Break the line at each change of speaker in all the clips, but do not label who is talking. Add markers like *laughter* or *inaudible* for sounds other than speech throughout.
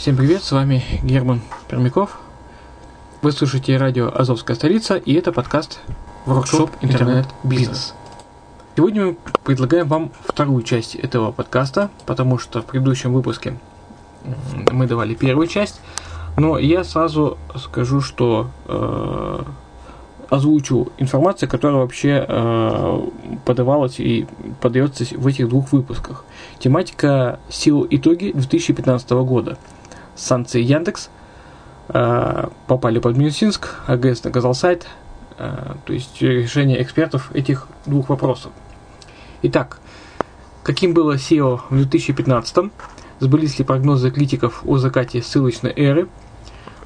Всем привет, с вами Герман Пермяков. Вы слушаете радио «Азовская столица» и это подкаст «Воркшоп Интернет-бизнес». Сегодня мы предлагаем вам вторую часть этого подкаста, потому что в предыдущем выпуске мы давали первую часть, но я сразу скажу, что э, озвучу информацию, которая вообще э, подавалась и подается в этих двух выпусках. Тематика сил итоги 2015 года – санкции Яндекс э, попали под Минусинск, АГС наказал сайт, э, то есть решение экспертов этих двух вопросов. Итак, каким было SEO в 2015 Сбылись ли прогнозы критиков о закате ссылочной эры?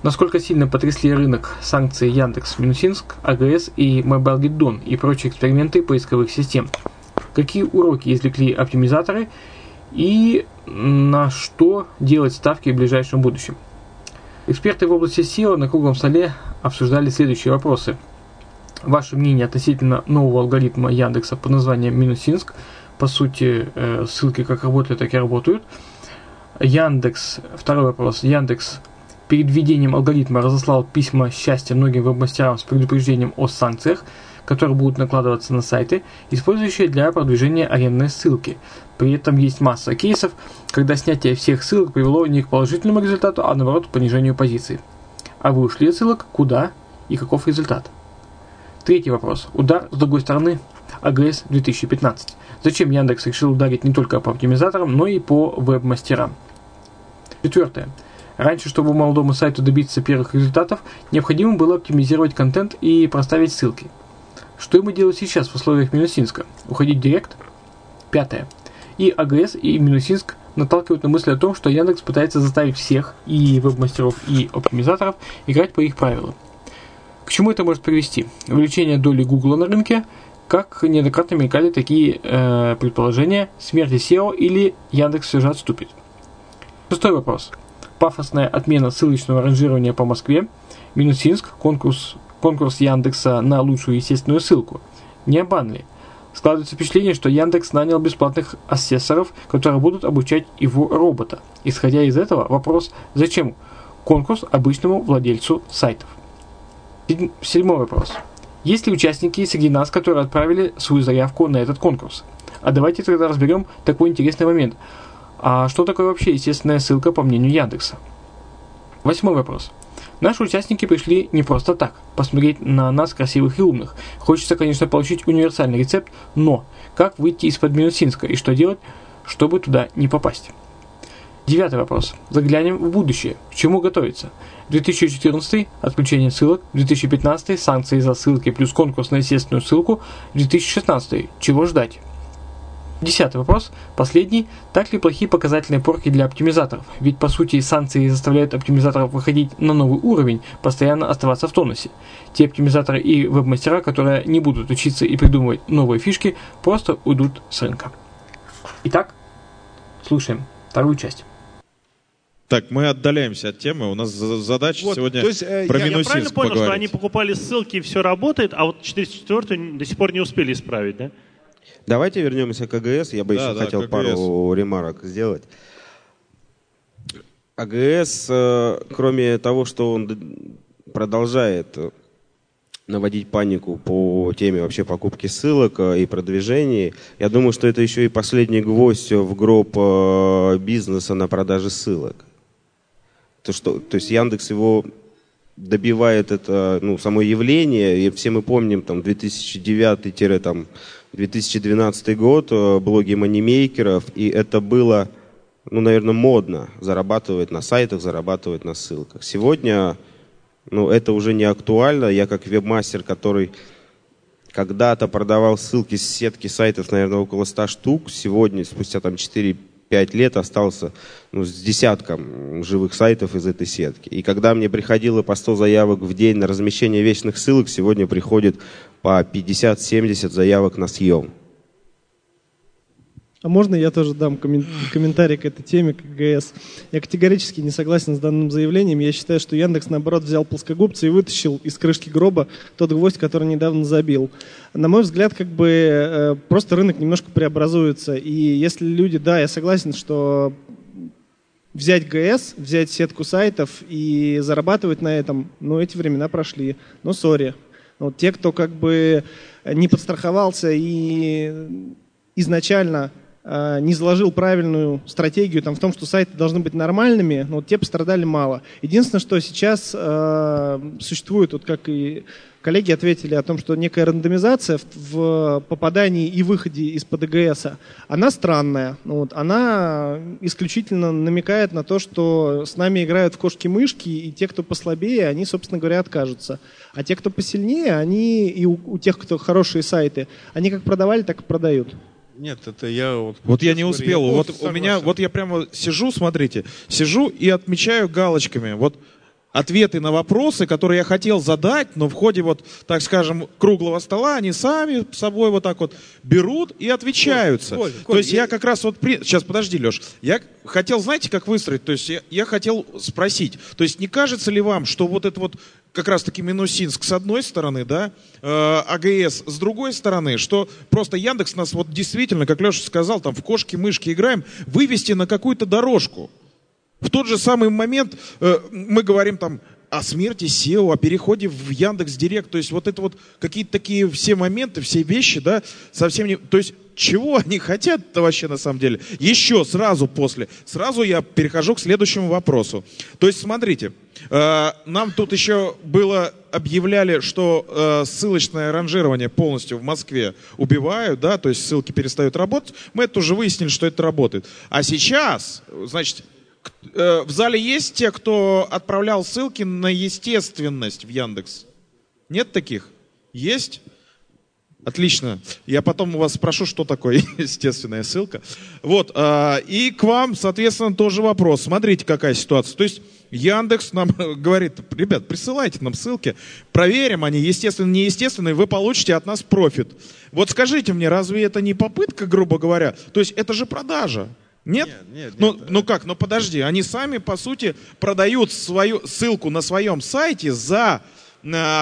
Насколько сильно потрясли рынок санкции Яндекс, Минусинск, АГС и MobileGetDon и прочие эксперименты поисковых систем? Какие уроки извлекли оптимизаторы и на что делать ставки в ближайшем будущем. Эксперты в области SEO на круглом столе обсуждали следующие вопросы. Ваше мнение относительно нового алгоритма Яндекса под названием Минусинск. По сути, э, ссылки как работали, так и работают. Яндекс, второй вопрос. Яндекс перед введением алгоритма разослал письма счастья многим веб-мастерам с предупреждением о санкциях – которые будут накладываться на сайты, использующие для продвижения арендной ссылки. При этом есть масса кейсов, когда снятие всех ссылок привело не к положительному результату, а наоборот к понижению позиций. А вы ушли от ссылок, куда и каков результат? Третий вопрос. Удар с другой стороны. АГС 2015. Зачем Яндекс решил ударить не только по оптимизаторам, но и по веб-мастерам? Четвертое. Раньше, чтобы молодому сайту добиться первых результатов, необходимо было оптимизировать контент и проставить ссылки. Что ему делать сейчас в условиях Минусинска? Уходить директ? Пятое. И АГС, и Минусинск наталкивают на мысль о том, что Яндекс пытается заставить всех, и веб-мастеров, и оптимизаторов, играть по их правилам. К чему это может привести? Увеличение доли Google на рынке, как неоднократно мелькали такие э, предположения, смерти SEO или Яндекс все же отступит. Шестой вопрос. Пафосная отмена ссылочного ранжирования по Москве, Минусинск, конкурс конкурс Яндекса на лучшую естественную ссылку. Не обманли. Складывается впечатление, что Яндекс нанял бесплатных ассессоров, которые будут обучать его робота. Исходя из этого, вопрос, зачем конкурс обычному владельцу сайтов? Седьмой вопрос. Есть ли участники среди нас, которые отправили свою заявку на этот конкурс? А давайте тогда разберем такой интересный момент. А что такое вообще естественная ссылка по мнению Яндекса? Восьмой вопрос. Наши участники пришли не просто так, посмотреть на нас красивых и умных. Хочется, конечно, получить универсальный рецепт, но как выйти из-под Минусинска и что делать, чтобы туда не попасть? Девятый вопрос. Заглянем в будущее. К чему готовиться? 2014 – отключение ссылок, 2015 – санкции за ссылки плюс конкурс на естественную ссылку, 2016 – чего ждать? Десятый вопрос, последний. Так ли плохие показательные порки для оптимизаторов? Ведь по сути санкции заставляют оптимизаторов выходить на новый уровень, постоянно оставаться в тонусе. Те оптимизаторы и веб-мастера, которые не будут учиться и придумывать новые фишки, просто уйдут с рынка. Итак, слушаем вторую часть.
Так, мы отдаляемся от темы. У нас задача вот, сегодня то есть, э, про я,
я правильно понял, поговорить. что они покупали ссылки и все работает, а вот 404 до сих пор не успели исправить, да?
Давайте вернемся к АГС. Я бы да, еще да, хотел КГС. пару ремарок сделать. АГС, э, кроме того, что он продолжает наводить панику по теме вообще покупки ссылок э, и продвижений. Я думаю, что это еще и последний гвоздь в гроб бизнеса на продаже ссылок. То, что, то есть Яндекс его добивает это, ну, само явление, и все мы помним, там, 2009-2012 год, э, блоги манимейкеров, и это было, ну, наверное, модно зарабатывать на сайтах, зарабатывать на ссылках. Сегодня, ну, это уже не актуально. Я как вебмастер, который когда-то продавал ссылки с сетки сайтов, наверное, около 100 штук, сегодня, спустя там 4 пять лет остался ну, с десятком живых сайтов из этой сетки. И когда мне приходило по 100 заявок в день на размещение вечных ссылок, сегодня приходит по 50-70 заявок на съем.
А можно я тоже дам комментарий к этой теме, к ГС? Я категорически не согласен с данным заявлением. Я считаю, что Яндекс, наоборот, взял плоскогубца и вытащил из крышки гроба тот гвоздь, который недавно забил. На мой взгляд, как бы э, просто рынок немножко преобразуется. И если люди, да, я согласен, что взять ГС, взять сетку сайтов и зарабатывать на этом, ну, эти времена прошли. Но сори. Вот те, кто как бы не подстраховался и изначально не заложил правильную стратегию там, в том, что сайты должны быть нормальными, но вот те пострадали мало. Единственное, что сейчас э, существует, вот как и коллеги ответили о том, что некая рандомизация в, в попадании и выходе из-под ЭГС, она странная. Вот, она исключительно намекает на то, что с нами играют в кошки-мышки, и те, кто послабее, они, собственно говоря, откажутся. А те, кто посильнее, они и у, у тех, кто хорошие сайты, они как продавали, так и продают.
Нет, это я вот... Вот я не успел. Я вот у меня, вот я прямо сижу, смотрите, сижу и отмечаю галочками. Вот ответы на вопросы, которые я хотел задать, но в ходе вот, так скажем, круглого стола они сами с собой вот так вот берут и отвечаются. Коль, Коль, То есть я... я как раз вот... При... Сейчас, подожди, Леш. Я хотел, знаете, как выстроить? То есть я, я хотел спросить. То есть не кажется ли вам, что вот это вот как раз-таки Минусинск с одной стороны, да, э, АГС с другой стороны, что просто Яндекс нас вот действительно, как Леша сказал, там в кошки-мышки играем, вывести на какую-то дорожку. В тот же самый момент э, мы говорим там о смерти SEO, о переходе в Яндекс Директ, то есть вот это вот какие-то такие все моменты, все вещи, да, совсем не, то есть чего *laughs* они хотят-то вообще на самом деле? Еще сразу после, сразу я перехожу к следующему вопросу. То есть смотрите, э, нам тут еще было объявляли, что э, ссылочное ранжирование полностью в Москве убивают, да, то есть ссылки перестают работать. Мы это уже выяснили, что это работает. А сейчас, значит, в зале есть те, кто отправлял ссылки на естественность в Яндекс? Нет таких? Есть? Отлично. Я потом у вас спрошу, что такое *laughs* естественная ссылка. Вот. А, и к вам, соответственно, тоже вопрос. Смотрите, какая ситуация. То есть Яндекс нам *laughs* говорит, ребят, присылайте нам ссылки, проверим, они естественно, неестественные, вы получите от нас профит. Вот скажите мне, разве это не попытка, грубо говоря? То есть это же продажа. Нет? Нет, нет, ну, нет. Ну, как, ну подожди, они сами, по сути, продают свою ссылку на своем сайте за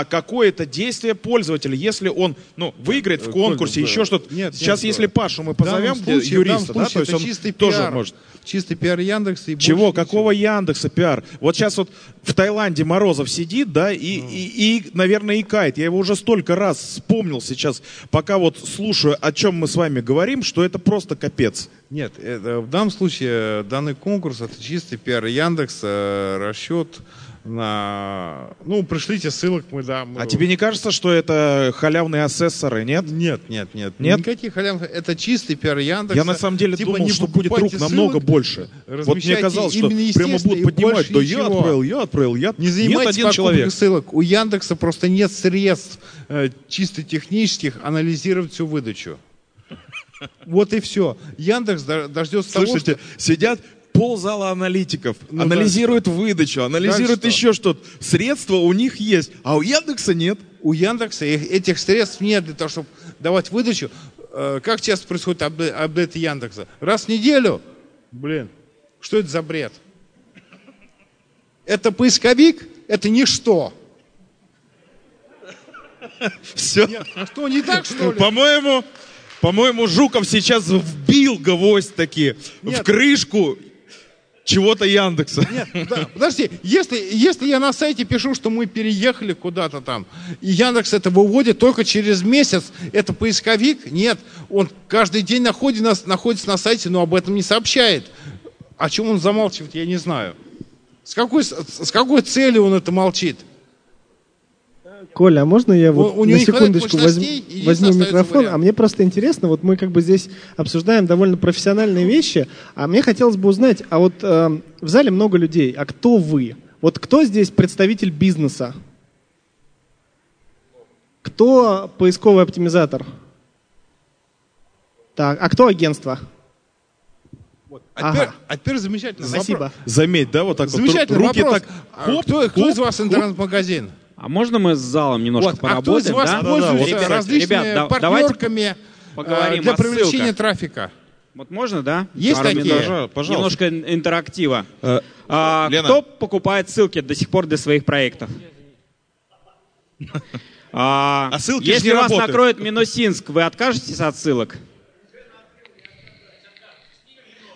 какое-то действие пользователя, если он ну, выиграет в
Э,
конкурсе,
Коль,
еще что-то.
Нет,
Сейчас,
нет,
если. Пашу мы позовем,
случае-
юриста, да, то есть он
чистый
тоже
пиар.
может.
Чистый пиар Яндекса и
Чего? Какого
ничего.
Яндекса пиар? Вот сейчас вот в Таиланде Морозов сидит, да, и,
Ну.
и, и, наверное, икает. Я его уже столько раз вспомнил сейчас, пока вот слушаю, о чем мы с вами говорим, что это просто капец.
Нет, это, в данном случае данный конкурс это чистый пиар Яндекса, э, расчет на... Ну, пришлите ссылок, мы да. мы-
А тебе не кажется, что это халявные асессоры, нет?
Нет, нет, нет.
Нет?
Никаких халявных. Это чистый пиар Яндекса.
Я на самом деле
Типа,
думал, что будет рук намного
ссылок,
больше. Вот мне казалось, что прямо будут поднимать, да я
ничего.
отправил, я отправил, я...
Не
Нет
занимайтесь
один
покупкой
человек.
ссылок. У Яндекса просто нет средств э, чисто технических анализировать всю выдачу. Вот и все. Яндекс до- дождется того,
Слушайте, сидят ползала аналитиков,
Ну,
анализируют выдачу, анализируют
Дальше что?
еще что-то. Средства у них есть, а у Яндекса нет.
у Яндекса этих средств нет для того, чтобы давать выдачу. Э, Как часто происходит апде- апдейты Яндекса? Раз в неделю? Блин, что это за бред? Это поисковик? Это ничто.
Все.
А что, не так, что ли?
По-моему, по-моему, Жуков сейчас вбил гвоздь таки в
Нет.
крышку чего-то Яндекса.
Нет, да, подожди, если, если я на сайте пишу, что мы переехали куда-то там, и Яндекс это выводит только через месяц, это поисковик? Нет, он каждый день находит нас, находится на сайте, но об этом не сообщает. О чем он замалчивает, я не знаю. С какой, с какой целью он это молчит?
Коля, а можно я вот
У-
на секундочку возьму
остается
микрофон?
вариант.
А мне просто интересно, вот мы как бы здесь обсуждаем довольно профессиональные вещи, а мне хотелось бы узнать, а вот э, в зале много людей, а кто вы? Вот кто здесь представитель бизнеса? Кто поисковый оптимизатор? Так, а кто агентство?
А,
Ага.
теперь, а теперь замечательный
Спасибо.
вопрос.
Заметь, да, вот так вот руки
вопрос.
так.
А
хоп,
кто, кто
хоп,
из вас
хоп.
А можно мы с залом немножко
Вот, а кто из
поработаем,
вас
да?
пользуется
Ребят,
различными
ребят, да- давайте
партнерками
поговорим
э, для привлечения
ссылках.
трафика?
Вот можно, да?
Есть
Пару
такие?
минут?
Пожалуйста.
Немножко интерактива.
Э,
А,
Лена.
Кто покупает ссылки до сих пор для своих проектов? *laughs* А,
А ссылки
если
не
вас
работают.
накроет Минусинск, вы откажетесь от ссылок?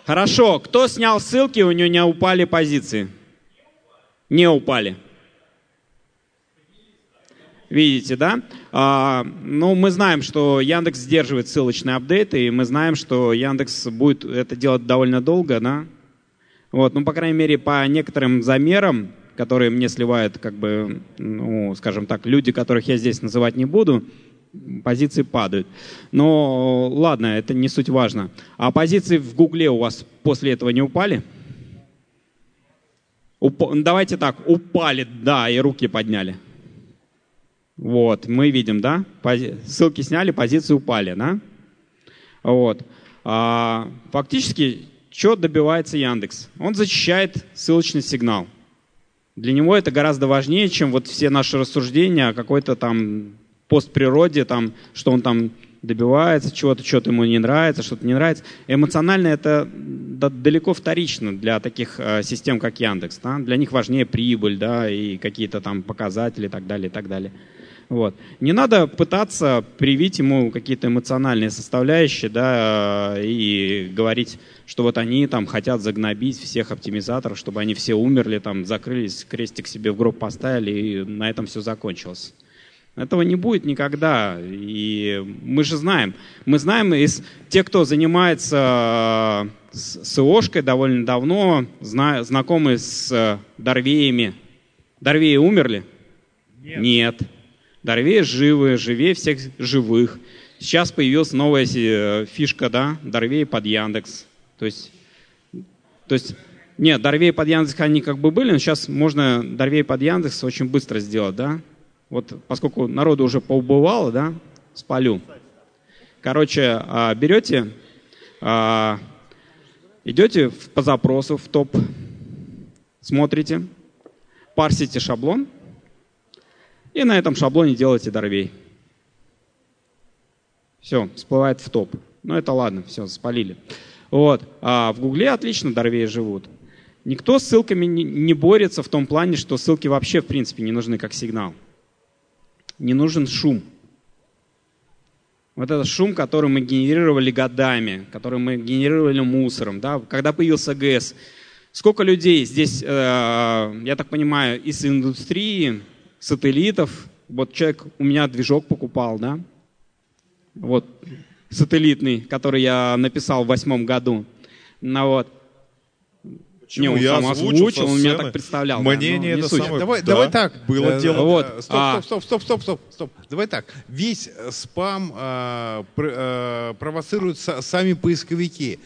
Хорошо. Кто снял ссылки, у него не упали позиции? Не упали. Видите, да? А, ну, мы знаем, что Яндекс сдерживает ссылочные апдейты, и мы знаем, что Яндекс будет это делать довольно долго, да? Вот, ну, по крайней мере, по некоторым замерам, которые мне сливают, как бы, ну, скажем так, люди, которых я здесь называть не буду, позиции падают. Но ладно, это не суть важно. А позиции в Гугле у вас после этого не упали? Уп- Давайте так, упали, да, и руки подняли. Вот, мы видим, да? Пози- Ссылки сняли, позиции упали, да? Вот. А, фактически, что добивается Яндекс? Он защищает ссылочный сигнал. Для него это гораздо важнее, чем вот все наши рассуждения о какой-то там постприроде, там, что он там добивается, чего-то, что-то ему не нравится, что-то не нравится. Эмоционально это да- далеко вторично для таких э, систем, как Яндекс. Да? Для них важнее прибыль, да, и какие-то там показатели и так далее, и так далее. Вот. Не надо пытаться привить ему какие-то эмоциональные составляющие, да, э, и говорить, что вот они там хотят загнобить всех оптимизаторов, чтобы они все умерли, там, закрылись, крестик себе в гроб поставили, и на этом все закончилось. Этого не будет никогда. И мы же знаем, мы знаем из те, кто занимается э, СОшкой довольно давно, зна- знакомы с э, Дорвеями. Дорвеи умерли? Нет. Дорвеи живы, живее всех живых. Сейчас появилась новая э, фишка, да, Дорвеи под Яндекс. То есть, то есть, нет, Дорвеи под Яндекс они как бы были, но сейчас можно Дорвеи под Яндекс очень быстро сделать, да. Вот поскольку народу уже поубывало, да, спалю. Короче, а, берете, а, идете по запросу в топ, смотрите, парсите шаблон, и на этом шаблоне делаете дорвей. Все, всплывает в топ. Ну это ладно, все, спалили. Вот. А в Гугле отлично дорвеи живут. Никто с ссылками не борется в том плане, что ссылки вообще в принципе не нужны как сигнал. не нужен шум. Вот этот шум, который мы генерировали годами, который мы генерировали мусором. Да? Когда появился ГС, сколько людей здесь, э, я так понимаю, из индустрии, сателлитов, вот человек у меня движок покупал, да, вот, сателлитный, который я написал в восьмом году. Ну вот,
Почему?
Не, он
я
сам озвучил, он меня так представлял.
Мнение
да,
это
суть.
самое...
Давай,
да,
давай так.
Было
Э,
дело.
Вот.
э, Стоп,
А.
стоп, стоп, стоп, стоп, стоп, стоп. Давай так. Весь э, спам э, пр- э, провоцируют са- сами поисковики.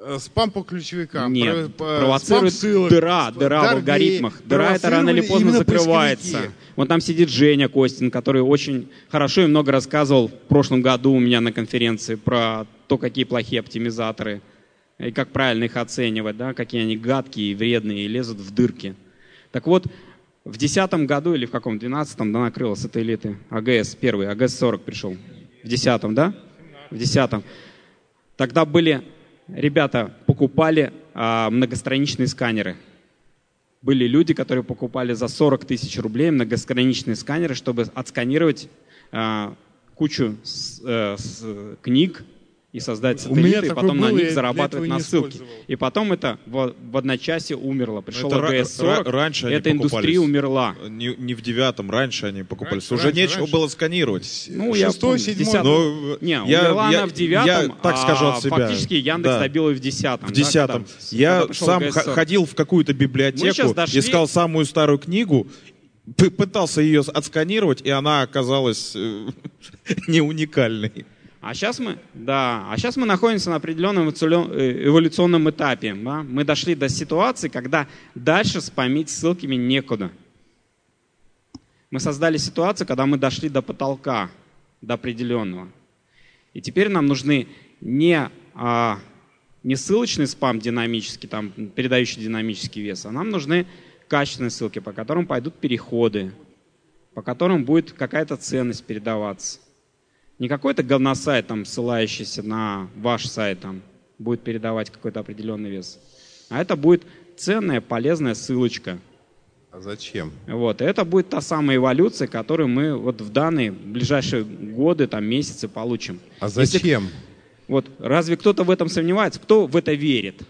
Э, Спам по ключевикам.
Нет,
про-
провоцирует
ссылок,
дыра, дыра в алгоритмах. Дыра это рано или поздно закрывается. Вот там сидит Женя Костин, который очень хорошо и много рассказывал в прошлом году у меня на конференции про то, какие плохие оптимизаторы и как правильно их оценивать, да, какие они гадкие и вредные и лезут в дырки. Так вот, в 2010 году или в каком, 12-м, да, накрыло сателлиты. АГС первый, АГС-40 пришел. В 10-м, да? В 10-м. Тогда были, ребята покупали а, многостраничные сканеры. Были люди, которые покупали за 40 тысяч рублей многостраничные сканеры, чтобы отсканировать а, кучу с- э, с- книг и создать сателлиты, и потом на них зарабатывать на ссылки. И потом это в, в одночасье умерло. Пришел
Это ра-
АГС-40,
ра- раньше
эта индустрия умерла.
Не, не в девятом, раньше они покупались.
Раньше,
Уже
раньше,
нечего
раньше.
было сканировать.
Ну, я
Шестой, седьмой.
Ну,
Не,
я-
умерла
я-
она в девятом,
я так скажу от
а
себя.
фактически Яндекс
Да.
добил ее в десятом.
В
да,
десятом.
когда-
я
когда
сам
АГС-40.
х- ходил в какую-то библиотеку,
дошли-
искал самую старую книгу, пытался ее отсканировать, и она оказалась э, *laughs* не уникальной.
А сейчас мы, да, а сейчас мы находимся на определенном э, эволюционном этапе. да. Мы дошли до ситуации, когда дальше спамить ссылками некуда. Мы создали ситуацию, когда мы дошли до потолка, до определенного. И теперь нам нужны не, а, не ссылочный спам динамический, там, передающий динамический вес, а нам нужны качественные ссылки, по которым пойдут переходы, по которым будет какая-то ценность передаваться. Не какой-то говносайт, там, ссылающийся на ваш сайт, там, будет передавать какой-то определенный вес. А это будет ценная, полезная ссылочка.
А зачем?
Вот. И это будет та самая эволюция, которую мы вот в данные ближайшие годы, там, месяцы получим.
А
Если-
зачем?
вот разве кто-то в этом сомневается? Кто в это верит?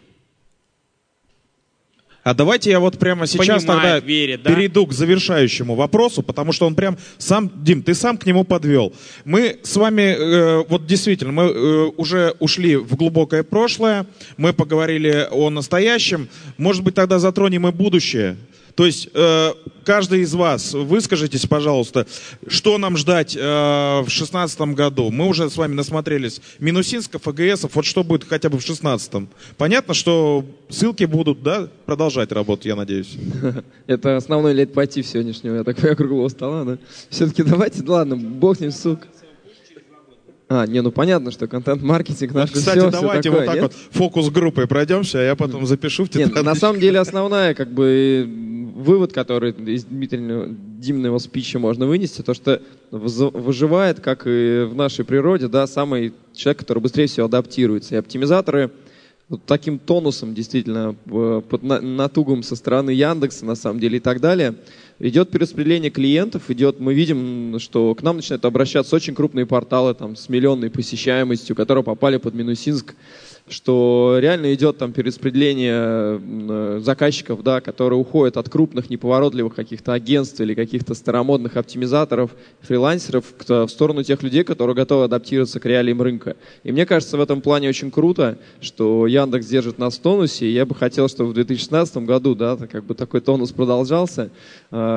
А давайте я вот прямо сейчас
Понимает,
тогда
верит, да?
перейду к завершающему вопросу, потому что он прям сам, Дим, ты сам к нему подвел. Мы с вами, э, вот действительно, мы э, уже ушли в глубокое прошлое, мы поговорили о настоящем, может быть тогда затронем и будущее. То есть э, каждый из вас, выскажитесь, пожалуйста, что нам ждать э, в 2016 году. Мы уже с вами насмотрелись Минусинсков, АГСов, вот что будет хотя бы в 2016. Понятно, что ссылки будут, да, продолжать работать, я надеюсь. *laughs*
Это основной лейтмотив сегодняшнего, я так понимаю, круглого стола, да? Все-таки давайте, ладно, бог ним, сука. А, не, ну понятно, что контент-маркетинг наш
Кстати,
все,
давайте
такое,
вот так
нет?
вот фокус-группой пройдемся, а я потом запишу в
Нет,
тетрадь.
на самом деле *laughs* основная, как бы, вывод, который из Дмитрия Димного спича можно вынести, то, что выживает, как и в нашей природе, да, самый человек, который быстрее всего адаптируется. И оптимизаторы вот таким тонусом, действительно, в- под на- натугом со стороны Яндекса, на самом деле, и так далее, идет перераспределение клиентов, идет, мы видим, что к нам начинают обращаться очень крупные порталы там, с миллионной посещаемостью, которые попали под Минусинск, что реально идет там перераспределение э, заказчиков, да, которые уходят от крупных неповоротливых каких-то агентств или каких-то старомодных оптимизаторов, фрилансеров к- в сторону тех людей, которые готовы адаптироваться к реалиям рынка. И мне кажется, в этом плане очень круто, что Яндекс держит нас в тонусе, и я бы хотел, чтобы в 2016 году, да, как бы такой тонус продолжался, э,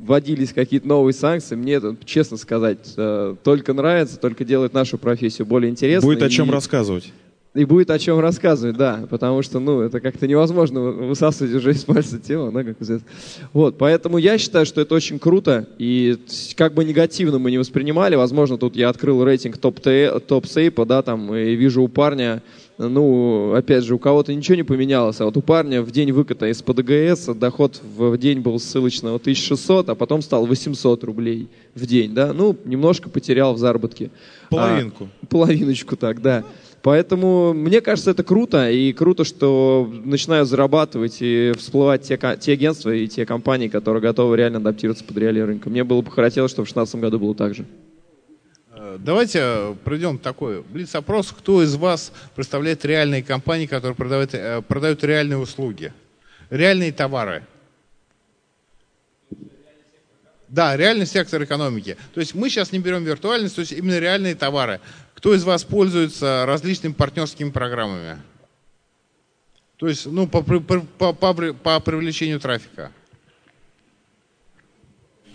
вводились какие-то новые санкции. Мне это, честно сказать, э, только нравится, только делает нашу профессию более интересной.
Будет о чем
И-
рассказывать.
и будет о чем рассказывать, да, потому что, ну, это как-то невозможно высасывать уже из пальца тело, да, как известно. Вот, поэтому я считаю, что это очень круто, и как бы негативно мы не воспринимали, возможно, тут я открыл рейтинг топ, топ да, там, и вижу у парня, ну, опять же, у кого-то ничего не поменялось, а вот у парня в день выката из ПДГС доход в день был ссылочного 1600, а потом стал 800 рублей в день, да, ну, немножко потерял в заработке.
Половинку.
А, половиночку так, да. Поэтому мне кажется, это круто, и круто, что начинают зарабатывать и всплывать те, те агентства и те компании, которые готовы реально адаптироваться под реалии рынка. Мне было бы хотелось, чтобы в 2016 году было так же.
Э, давайте проведем такой блиц-опрос. Кто из вас представляет реальные компании, которые продают, э, продают реальные услуги? Реальные товары? Да, реальный сектор экономики. То есть мы сейчас не берем виртуальность, то есть именно реальные товары. Кто из вас пользуется различными партнерскими программами? То есть, ну, по, по, по, по привлечению трафика.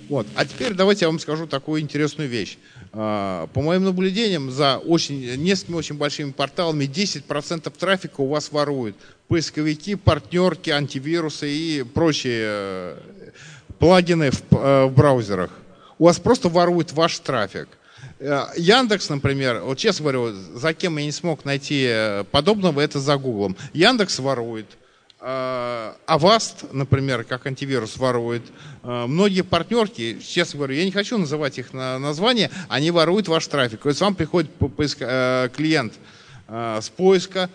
Вот. А теперь давайте я вам скажу такую интересную вещь. А, по моим наблюдениям, за очень, несколькими очень большими порталами 10% трафика у вас воруют. Поисковики, партнерки, антивирусы и прочие э, плагины в, э, в браузерах. У вас просто воруют ваш трафик. Э, Яндекс, например, вот честно говорю, за кем я не смог найти подобного, это за Гуглом. Яндекс ворует. Аваст, например, как антивирус ворует. Многие партнерки, честно говорю, я не хочу называть их названия, они воруют ваш трафик. То есть вам приходит клиент с поиска,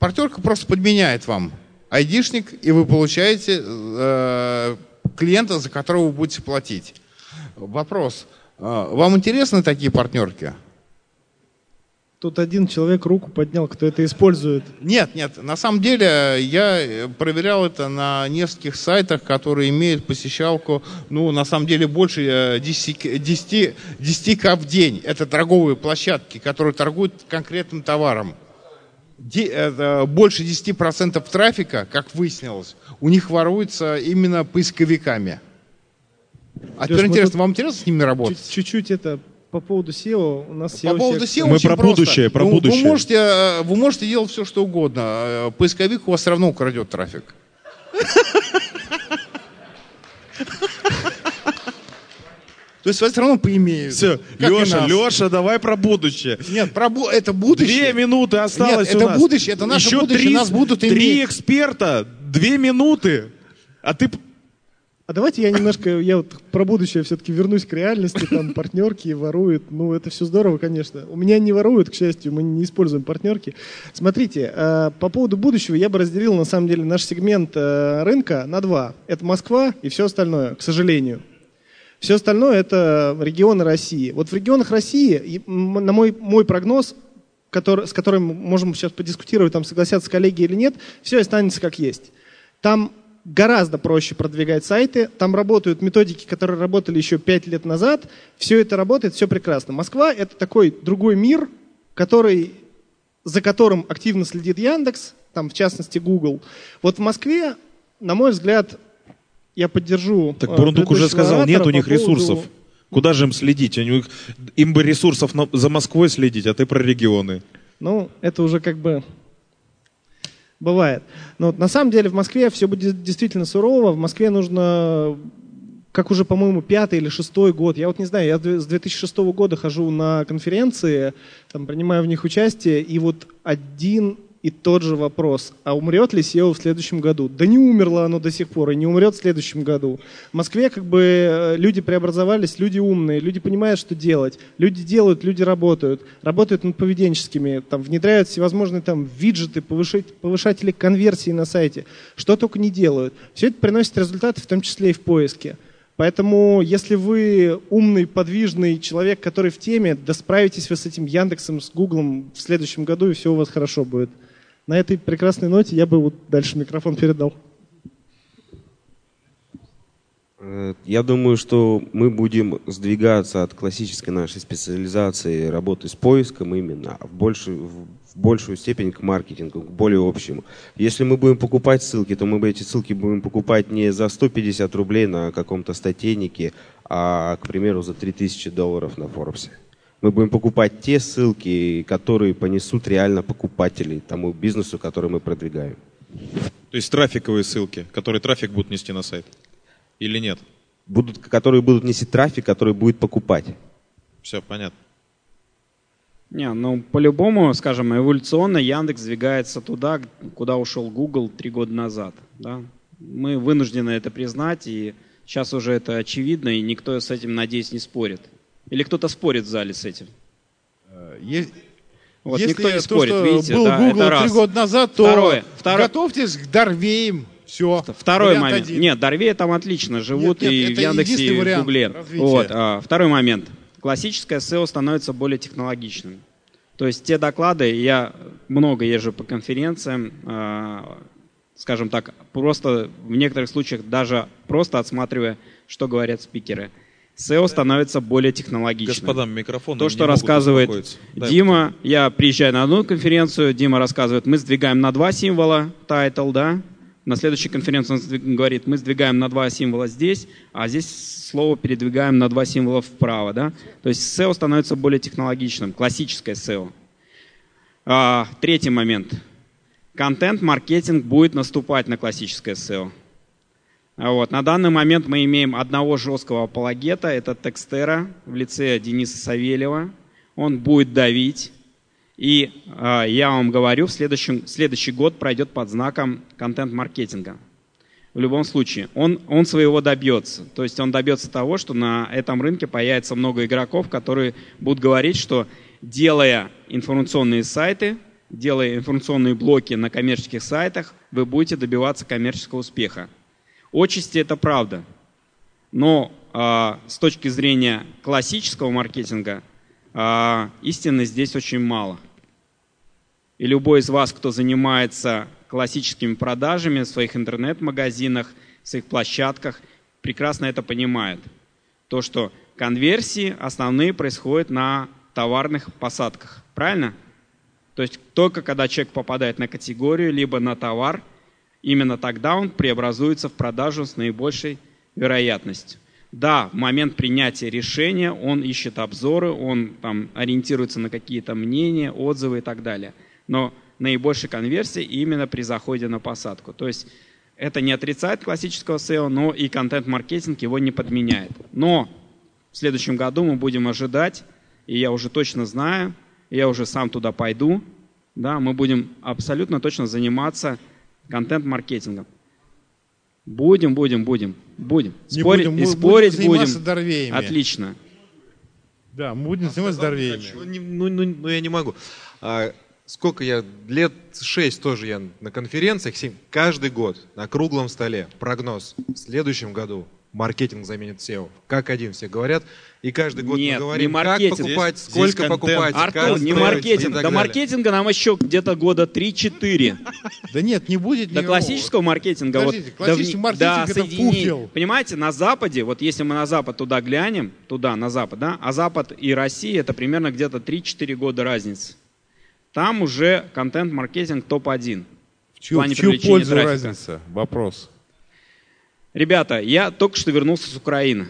партнерка просто подменяет вам айдишник, и вы получаете клиента, за которого вы будете платить. Вопрос. А, вам интересны такие партнерки?
Тут один человек руку поднял, кто это использует.
Нет, нет. На самом деле я проверял это на нескольких сайтах, которые имеют посещалку, ну, на самом деле, больше 10, 10, 10 к в день. Это торговые площадки, которые торгуют конкретным товаром. Больше 10% трафика, как выяснилось, у них воруется именно поисковиками. А теперь интересно, вам интересно с ними работать?
Чуть-чуть это по поводу SEO у нас SEO
По поводу SEO
Мы про
просто.
будущее, про
вы,
будущее.
Вы можете, э, вы можете делать все, что угодно. Э, поисковик у вас все равно украдет трафик. *laughs* То есть вас все равно поимеют.
Все, Леша, Леша, давай про будущее.
Нет, про бу- это будущее.
Две минуты осталось
Нет,
у
это
нас.
будущее, это наше
Еще
будущее,
три,
нас будут
Три
иметь.
эксперта, две минуты. А ты...
А давайте я немножко, я вот про будущее все-таки вернусь к реальности, там партнерки воруют, ну это все здорово, конечно. У меня не воруют, к счастью, мы не используем партнерки. Смотрите, э, по поводу будущего я бы разделил на самом деле наш сегмент э, рынка на два. Это Москва и все остальное, к сожалению. Все остальное это регионы России. Вот в регионах России, на мой, мой прогноз, который, с которым можем сейчас подискутировать, там согласятся коллеги или нет, все останется как есть. Там гораздо проще продвигать сайты, там работают методики, которые работали еще пять лет назад, все это работает, все прекрасно. Москва это такой другой мир, который, за которым активно следит Яндекс, там в частности Google. Вот в Москве, на мой взгляд, я поддержу.
Так Бурундук уже сказал, нет у них по ресурсов. Куда же им следить? Они, им бы ресурсов на, за Москвой следить, а ты про регионы.
Ну, это уже как бы бывает. Но на самом деле в Москве все будет действительно сурово. В Москве нужно, как уже, по-моему, пятый или шестой год. Я вот не знаю, я с 2006 года хожу на конференции, там, принимаю в них участие, и вот один и тот же вопрос, а умрет ли SEO в следующем году? Да не умерло оно до сих пор и не умрет в следующем году. В Москве как бы э, люди преобразовались, люди умные, люди понимают, что делать, люди делают, люди работают, работают над поведенческими, там, внедряют всевозможные там виджеты, повышать, повышатели конверсии на сайте, что только не делают. Все это приносит результаты, в том числе и в поиске. Поэтому, если вы умный, подвижный человек, который в теме, да справитесь вы с этим Яндексом, с Гуглом в следующем году, и все у вас хорошо будет. На этой прекрасной ноте я бы вот дальше микрофон передал.
Э, я думаю, что мы будем сдвигаться от классической нашей специализации работы с поиском именно в большую, в большую степень к маркетингу, к более общему. Если мы будем покупать ссылки, то мы эти ссылки будем покупать не за 150 рублей на каком-то статейнике, а, к примеру, за 3000 долларов на Форбсе мы будем покупать те ссылки, которые понесут реально покупателей тому бизнесу, который мы продвигаем.
То есть трафиковые ссылки, которые трафик будут нести на сайт? Или нет?
Будут, которые будут нести трафик, который будет покупать.
Все, понятно.
Не, ну по-любому, скажем, эволюционно Яндекс двигается туда, куда ушел Google три года назад. Да? Мы вынуждены это признать, и сейчас уже это очевидно, и никто с этим, надеюсь, не спорит. Или кто-то спорит в зале с этим?
Э, есть...
Вот,
Если
никто не
то,
спорит,
что
видите,
был
да,
Google
это раз.
три года назад, то
Второе, второе-
готовьтесь к Дарвеям. Все.
Второй
Вариант
момент.
один.
Нет, Дорвея там отлично живут
Нет, нет,
и в Яндексе, и в Гугле.
развития.
Вот, а, второй момент. Классическое SEO становится более технологичным. То есть те доклады, я много езжу по конференциям, а, скажем так, просто в некоторых случаях даже просто отсматривая, что говорят спикеры. SEO становится более технологичным.
Господам микрофон.
То, что рассказывает Дима, я приезжаю на одну конференцию, Дима рассказывает, мы сдвигаем на два символа title, да, на следующей конференции он говорит, мы сдвигаем на два символа здесь, а здесь слово передвигаем на два символа вправо, да. То есть SEO становится более технологичным, классическое SEO. А, третий момент. Контент-маркетинг будет наступать на классическое SEO. Вот. На данный момент мы имеем одного жесткого апологета, это Текстера в лице Дениса Савельева. Он будет давить. И а, я вам говорю, в следующем, следующий год пройдет под знаком контент-маркетинга. В любом случае, он, он своего добьется. То есть он добьется того, что на этом рынке появится много игроков, которые будут говорить, что делая информационные сайты, делая информационные блоки на коммерческих сайтах, вы будете добиваться коммерческого успеха. Отчасти это правда. Но а, с точки зрения классического маркетинга а, истины здесь очень мало. И любой из вас, кто занимается классическими продажами в своих интернет-магазинах, в своих площадках, прекрасно это понимает. То, что конверсии основные происходят на товарных посадках. Правильно? То есть только когда человек попадает на категорию, либо на товар, именно тогда он преобразуется в продажу с наибольшей вероятностью. Да, в момент принятия решения он ищет обзоры, он там ориентируется на какие-то мнения, отзывы и так далее. Но наибольшая конверсия именно при заходе на посадку. То есть это не отрицает классического SEO, но и контент-маркетинг его не подменяет. Но в следующем году мы будем ожидать, и я уже точно знаю, я уже сам туда пойду, да, мы будем абсолютно точно заниматься контент-маркетингом. Будем, будем, будем, будем.
Не
спорить
будем,
и
мы
спорить
будем заниматься
будем.
Дорвеями.
Отлично.
Да, мы будем заниматься Дорвеями.
Ну, Ну, ну, я не могу. А, сколько я, лет шесть тоже я на конференциях, семь, каждый год на круглом столе прогноз. В следующем году маркетинг заменит SEO. Как один все говорят. И каждый год
Нет,
мы говорим,
не
как
маркетинг.
покупать,
Здесь-
сколько
здесь
покупать, как
Артур, не маркетинг. До
далее.
маркетинга нам еще где-то года 3-4.
Да нет, не будет
До классического маркетинга. вот,
классический маркетинг это.
Понимаете, на Западе, вот если мы на Запад туда глянем, туда, на Запад, да, а Запад и Россия это примерно где-то 3-4 года разницы. Там уже контент-маркетинг топ-1.
В чью, в чью пользу разница? Вопрос.
Ребята, я только что вернулся с Украины.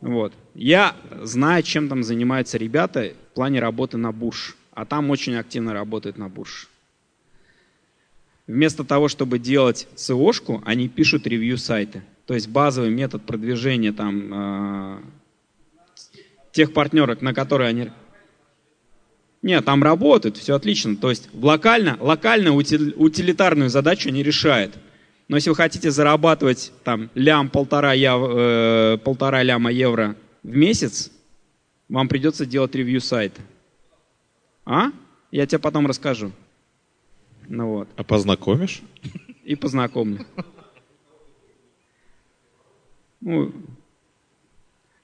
Вот. Я знаю, чем там занимаются ребята в плане работы на Буш. А там очень активно работают на Буш. Вместо того, чтобы делать SEO-шку, они пишут ревью сайты. То есть базовый метод продвижения там, э, тех партнерок, на которые они... Нет, там работают, все отлично. То есть локально, локально утили- утилитарную задачу они решают. Но если вы хотите зарабатывать там лям, полтора, я, э, полтора ляма евро в месяц, вам придется делать ревью сайта. А? Я тебе потом расскажу. Ну вот.
А познакомишь?
И познакомлю. Ну,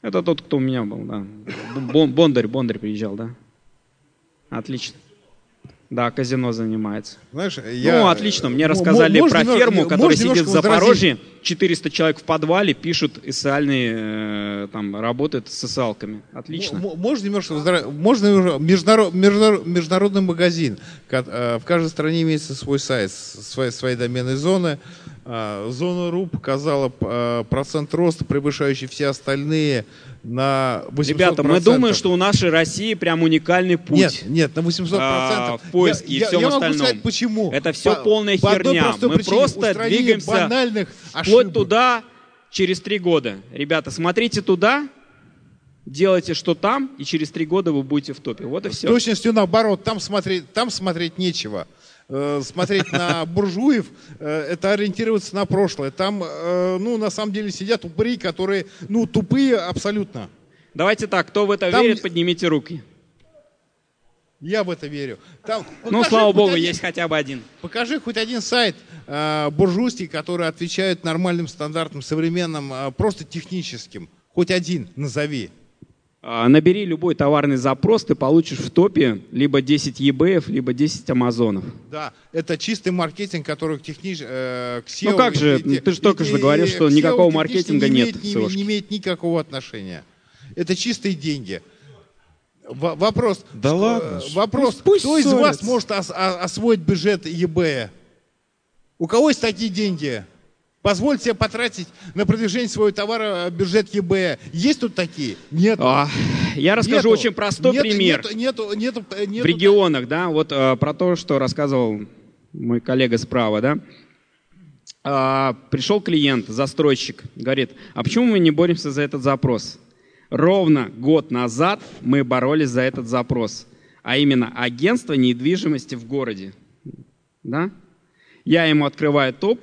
это тот, кто у меня был, да. Бон- Бондарь, Бондарь приезжал, да. Отлично. Да, казино занимается.
Знаешь, я-
Ну, отлично. Мне
М-
рассказали
можно
про
немного-
ферму, которая сидит в? Запорожье. 400 человек в подвале пишут социальные, э, там, работают с социалками. Отлично.
Можно немножко можно международ- международ- международный магазин. Э, В каждой стране имеется свой сайт, свои, свои доменные зоны. Зона РУ показала э, процент роста, превышающий все остальные на 800%.
Ребята, мы думаем, что у нашей России прям уникальный путь.
Нет, нет, на 800%.
а, в поиске
Я-
и
я-
всем
я могу
остальном.
сказать, почему.
Это все
По-
полная
по
херня. Мы просто двигаемся
банальных
вплоть туда через три года. Ребята, смотрите туда, делайте, что там, и через три года вы будете в топе. Вот и
С
все.
точностью наоборот, там смотреть, там смотреть нечего. Э, Смотреть на *laughs* буржуев, э, это ориентироваться на прошлое. Там, э, ну, на самом деле сидят упыри, которые, ну, тупые абсолютно.
Давайте так, кто в это
Там-
верит, поднимите руки.
Я в это верю. Там,
Ну,
покажи
слава богу,
один-
есть хотя бы один.
Покажи хоть один сайт э, буржуйский, который отвечает нормальным стандартам, современным, э, просто техническим. Хоть один назови.
А, Набери любой товарный запрос, ты получишь в топе либо 10 eBay, либо 10 Амазонов.
Да, это чистый маркетинг, который технич... э, к SEO
Ну как же,
и- и-
ты же только что говорил, что никакого маркетинга
не
нет
имеет,
в
не, не имеет никакого отношения. Это чистые деньги. Во- вопрос.
Да
что-
ладно.
Вопрос.
Пусть
кто из вас
ссорятся.
может ос- о- освоить бюджет eBay? У кого есть такие деньги? Позвольте потратить на продвижение своего товара э, бюджет eBay. Есть тут такие? Нет.
А, я расскажу
Нету.
очень простой
Нету-
пример.
Нету, нету, нету, э,
в
нету
регионах, да, вот э, про то, что рассказывал мой коллега справа, да. А, пришел клиент, застройщик, говорит, а почему мы не боремся за этот запрос? Ровно год назад мы боролись за этот запрос, а именно агентство недвижимости в городе. Да? Я ему открываю топ,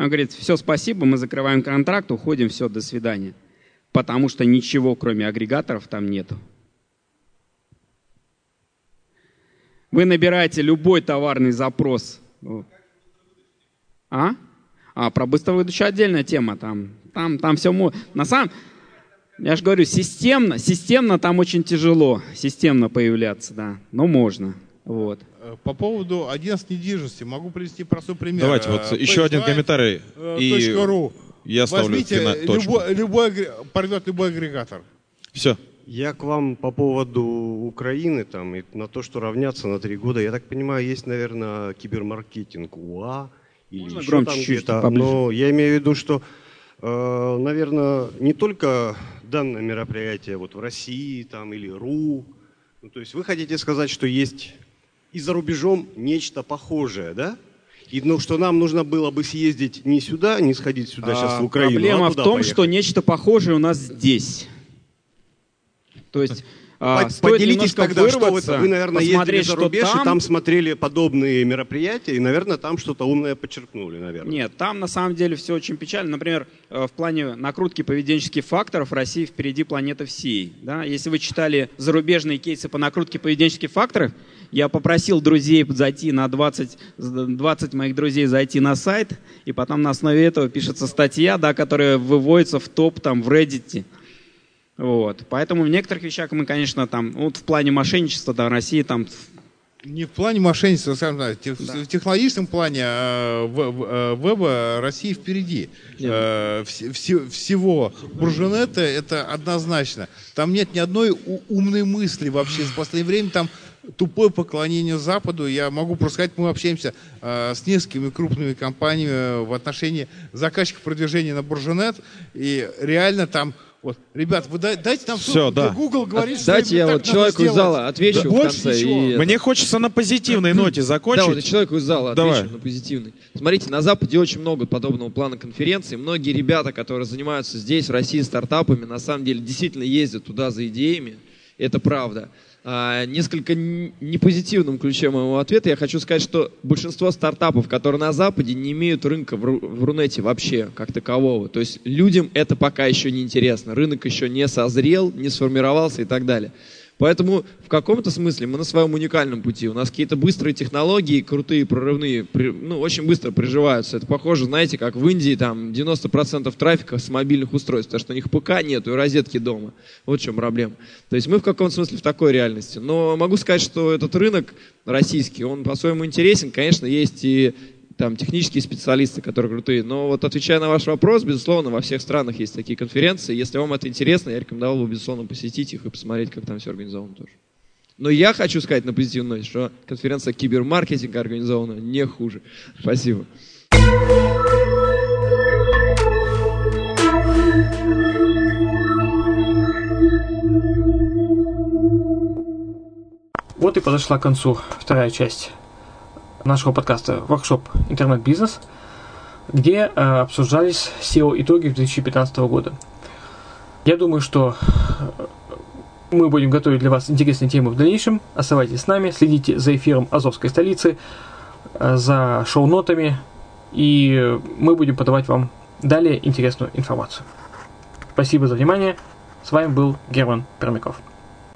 он говорит, все, спасибо, мы закрываем контракт, уходим, все, до свидания. Потому что ничего, кроме агрегаторов, там нету. Вы набираете любой товарный запрос. А? А, про быстровыдачу отдельная тема. Там, там, там все... На самом... Я же говорю, системно, системно там очень тяжело, системно появляться, да. Но можно. Вот.
По поводу агентств недвижимости могу привести простой пример.
Давайте вот
Э,
еще один
PageDrive,
комментарий,
э,
и
.ru.
я ставлю
Возьмите
фина-
любой, любой порвет любой агрегатор.
Все.
Я к вам по поводу Украины там и на то, что равняться на три года. Я так понимаю, есть, наверное, кибермаркетинг УА или
Можно
еще
громче
там где-то.
поближе?
Но я имею в виду, что, э, наверное, не только данное мероприятие вот в России там или РУ. Ну, то есть вы хотите сказать, что есть и за рубежом нечто похожее, да? И ну, что нам нужно было бы съездить не сюда, не сходить сюда сейчас
А,
в Украину,
Проблема
а
в том,
поехать.
что нечто похожее у нас здесь. То есть а, стоит
Поделитесь тогда, что
вырваться,
вы, наверное, ездили за рубеж,
там.
и там смотрели подобные мероприятия, и, наверное, там что-то умное подчеркнули, наверное.
Нет, там на самом деле все очень печально. Например, э, в плане накрутки поведенческих факторов Россия впереди планеты всей. Да? Если вы читали зарубежные кейсы по накрутке поведенческих факторов, я попросил друзей зайти на 20, 20 моих друзей зайти на сайт, и потом на основе этого пишется статья, да, которая выводится в топ там, в Reddit. Вот. Поэтому в некоторых вещах мы, конечно, там, вот в плане мошенничества, да, России там
Не в плане мошенничества, скажем так, тех- в технологическом плане э, в- в- веба России впереди. Э, вс- все- всего. Буржунета это однозначно. Там нет ни одной у- умной мысли вообще. В последнее время там тупое поклонение Западу. Я могу просто сказать, мы общаемся э, с несколькими крупными компаниями в отношении заказчиков продвижения на Буржунет. И реально там вот, ребят, вы дай- дайте нам ссылку,
да.
Google говорит, что
Дайте я вот человеку из зала отвечу
Да
в
больше
конце.
ничего.
и-
Мне хочется на позитивной ноте закончить.
Да, вот и человеку из зала
Давай.
отвечу на позитивный. Смотрите, на Западе очень много подобного плана конференций. Многие ребята, которые занимаются здесь, в России, стартапами, на самом деле действительно ездят туда за идеями. Это правда. А, несколько непозитивном ключе моего ответа я хочу сказать, что большинство стартапов, которые на Западе, не имеют рынка в, Ру- в Рунете вообще, как такового. То есть людям это пока еще не интересно. Рынок еще не созрел, не сформировался и так далее. Поэтому в каком-то смысле мы на своем уникальном пути. У нас какие-то быстрые технологии, крутые, прорывные, при- ну, очень быстро приживаются. Это похоже, знаете, как в Индии там 90% трафика с мобильных устройств, потому что у них ПК нету и розетки дома. Вот в чем проблема. То есть мы в каком-то смысле в такой реальности. Но могу сказать, что этот рынок российский, он по-своему интересен. Конечно, есть и там технические специалисты, которые крутые. Но вот отвечая на ваш вопрос, безусловно, во всех странах есть такие конференции. Если вам это интересно, я рекомендовал бы, безусловно, посетить их и посмотреть, как там все организовано тоже. Но я хочу сказать на позитивной ноте, что конференция кибермаркетинга организована не хуже. Спасибо.
Вот и подошла к концу вторая часть нашего подкаста «Воркшоп Интернет-бизнес», где э, обсуждались SEO-итоги 2015 года. Я думаю, что э, мы будем готовить для вас интересные темы в дальнейшем. Оставайтесь с нами, следите за эфиром Азовской столицы, э, за шоу-нотами, и мы будем подавать вам далее интересную информацию. Спасибо за внимание. С вами был Герман Пермяков.